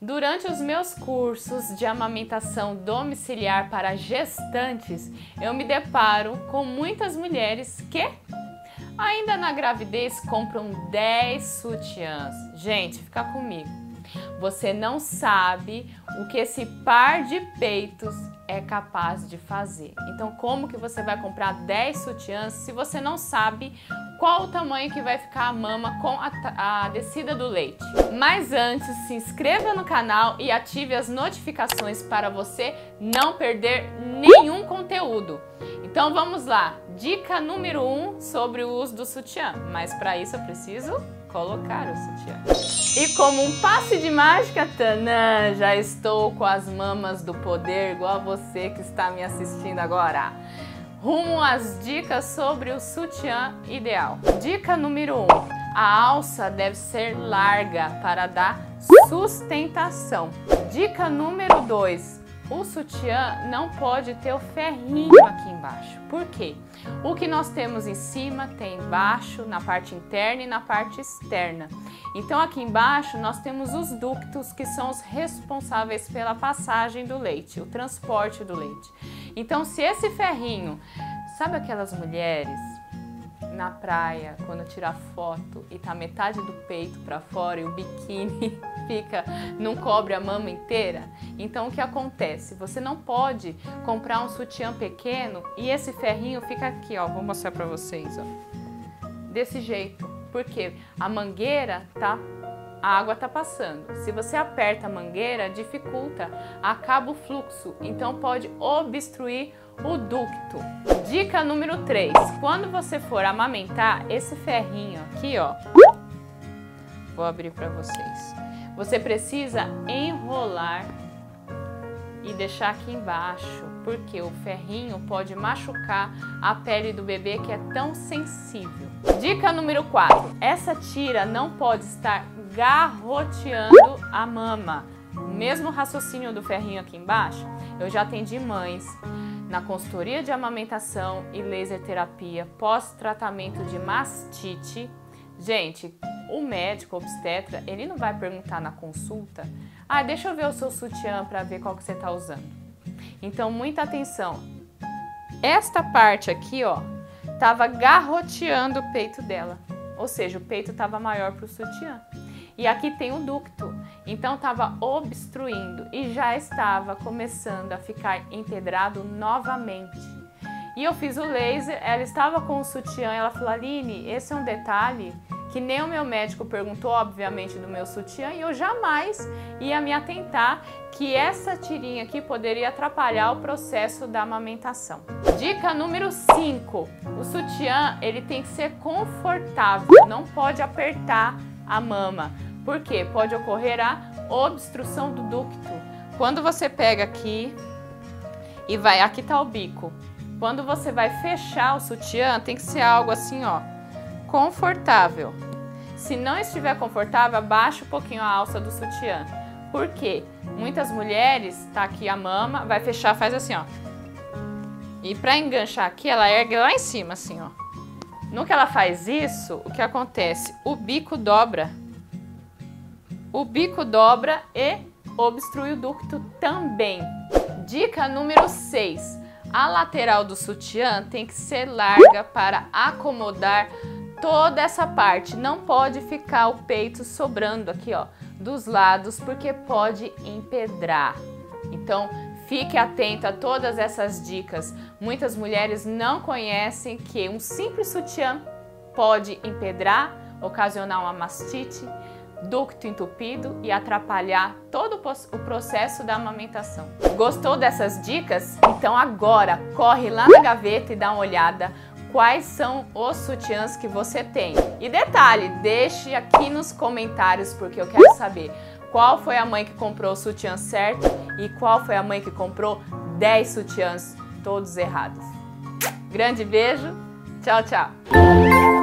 Durante os meus cursos de amamentação domiciliar para gestantes, eu me deparo com muitas mulheres que ainda na gravidez compram 10 sutiãs. Gente, fica comigo. Você não sabe o que esse par de peitos é capaz de fazer. Então, como que você vai comprar 10 sutiãs se você não sabe qual o tamanho que vai ficar a mama com a, a, descida do leite. Mas antes, se inscreva no canal e ative as notificações para você não perder nenhum conteúdo. Então vamos lá, dica número 1 um sobre o uso do sutiã, mas para isso eu preciso colocar o sutiã. E como um passe de mágica, tanã, já estou com as mamas do poder, igual você que está me assistindo agora rumo às dicas sobre o sutiã ideal. Dica número 1. Um, a alça deve ser larga para dar sustentação. Dica número 2. O sutiã não pode ter o ferrinho aqui embaixo. Por quê? O que nós temos em cima tem embaixo, na parte interna e na parte externa. Então aqui embaixo nós temos os ductos que são os responsáveis pela passagem do leite, o transporte do leite. Então se esse ferrinho, sabe aquelas mulheres na praia, quando tira foto e tá metade do peito para fora e o biquíni fica, não cobre a mama inteira. Então o que acontece? Você não pode comprar um sutiã pequeno e esse ferrinho fica aqui, ó, vou mostrar para vocês, ó. Desse jeito. Porque a mangueira tá a água está passando. Se você aperta a mangueira, dificulta, acaba o fluxo, então pode obstruir o ducto. Dica número 3. Quando você for amamentar, esse ferrinho aqui, ó, vou abrir para vocês. Você precisa enrolar e deixar aqui embaixo, porque o ferrinho pode machucar a pele do bebê que é tão sensível. Dica número 4. Essa tira não pode estar garroteando a mama. Mesmo raciocínio do ferrinho aqui embaixo, eu já atendi mães na consultoria de amamentação e laser terapia pós-tratamento de mastite. Gente, o médico obstetra, ele não vai perguntar na consulta, ah, deixa eu ver o seu sutiã para ver qual que você está usando. Então, muita atenção. Esta parte aqui, ó, tava garroteando o peito dela. Ou seja, o peito estava maior para o sutiã. E aqui tem o ducto, então estava obstruindo e já estava começando a ficar empedrado novamente. E eu fiz o laser, ela estava com o sutiã, ela falou, Aline, esse é um detalhe que nem o meu médico perguntou, obviamente, do meu sutiã, e eu jamais ia me atentar que essa tirinha aqui poderia atrapalhar o processo da amamentação. Dica número 5. O sutiã, ele tem que ser confortável, não pode apertar a mama. Por quê? Pode ocorrer a obstrução do ducto. Quando você pega aqui e vai, aqui tá o bico. Quando você vai fechar o sutiã, tem que ser algo assim, ó, confortável. Se não estiver confortável, abaixa um pouquinho a alça do sutiã. Por quê? Muitas mulheres, tá aqui a mama, vai fechar, faz assim, ó. E para enganchar aqui, ela ergue lá em cima, assim, ó. No que ela faz isso, o que acontece? O bico dobra o bico dobra e obstrui o ducto também. Dica número 6. A lateral do sutiã tem que ser larga para acomodar toda essa parte. Não pode ficar o peito sobrando aqui, ó, dos lados, porque pode empedrar. Então, fique atento a todas essas dicas. Muitas mulheres não conhecem que um simples sutiã pode empedrar, ocasionar uma mastite, ducto entupido e atrapalhar todo o processo da amamentação. Gostou dessas dicas? Então agora corre lá na gaveta e dá uma olhada quais são os sutiãs que você tem. E detalhe, deixe aqui nos comentários porque eu quero saber qual foi a mãe que comprou o sutiã certo e qual foi a mãe que comprou 10 sutiãs todos errados. Grande beijo, tchau, tchau!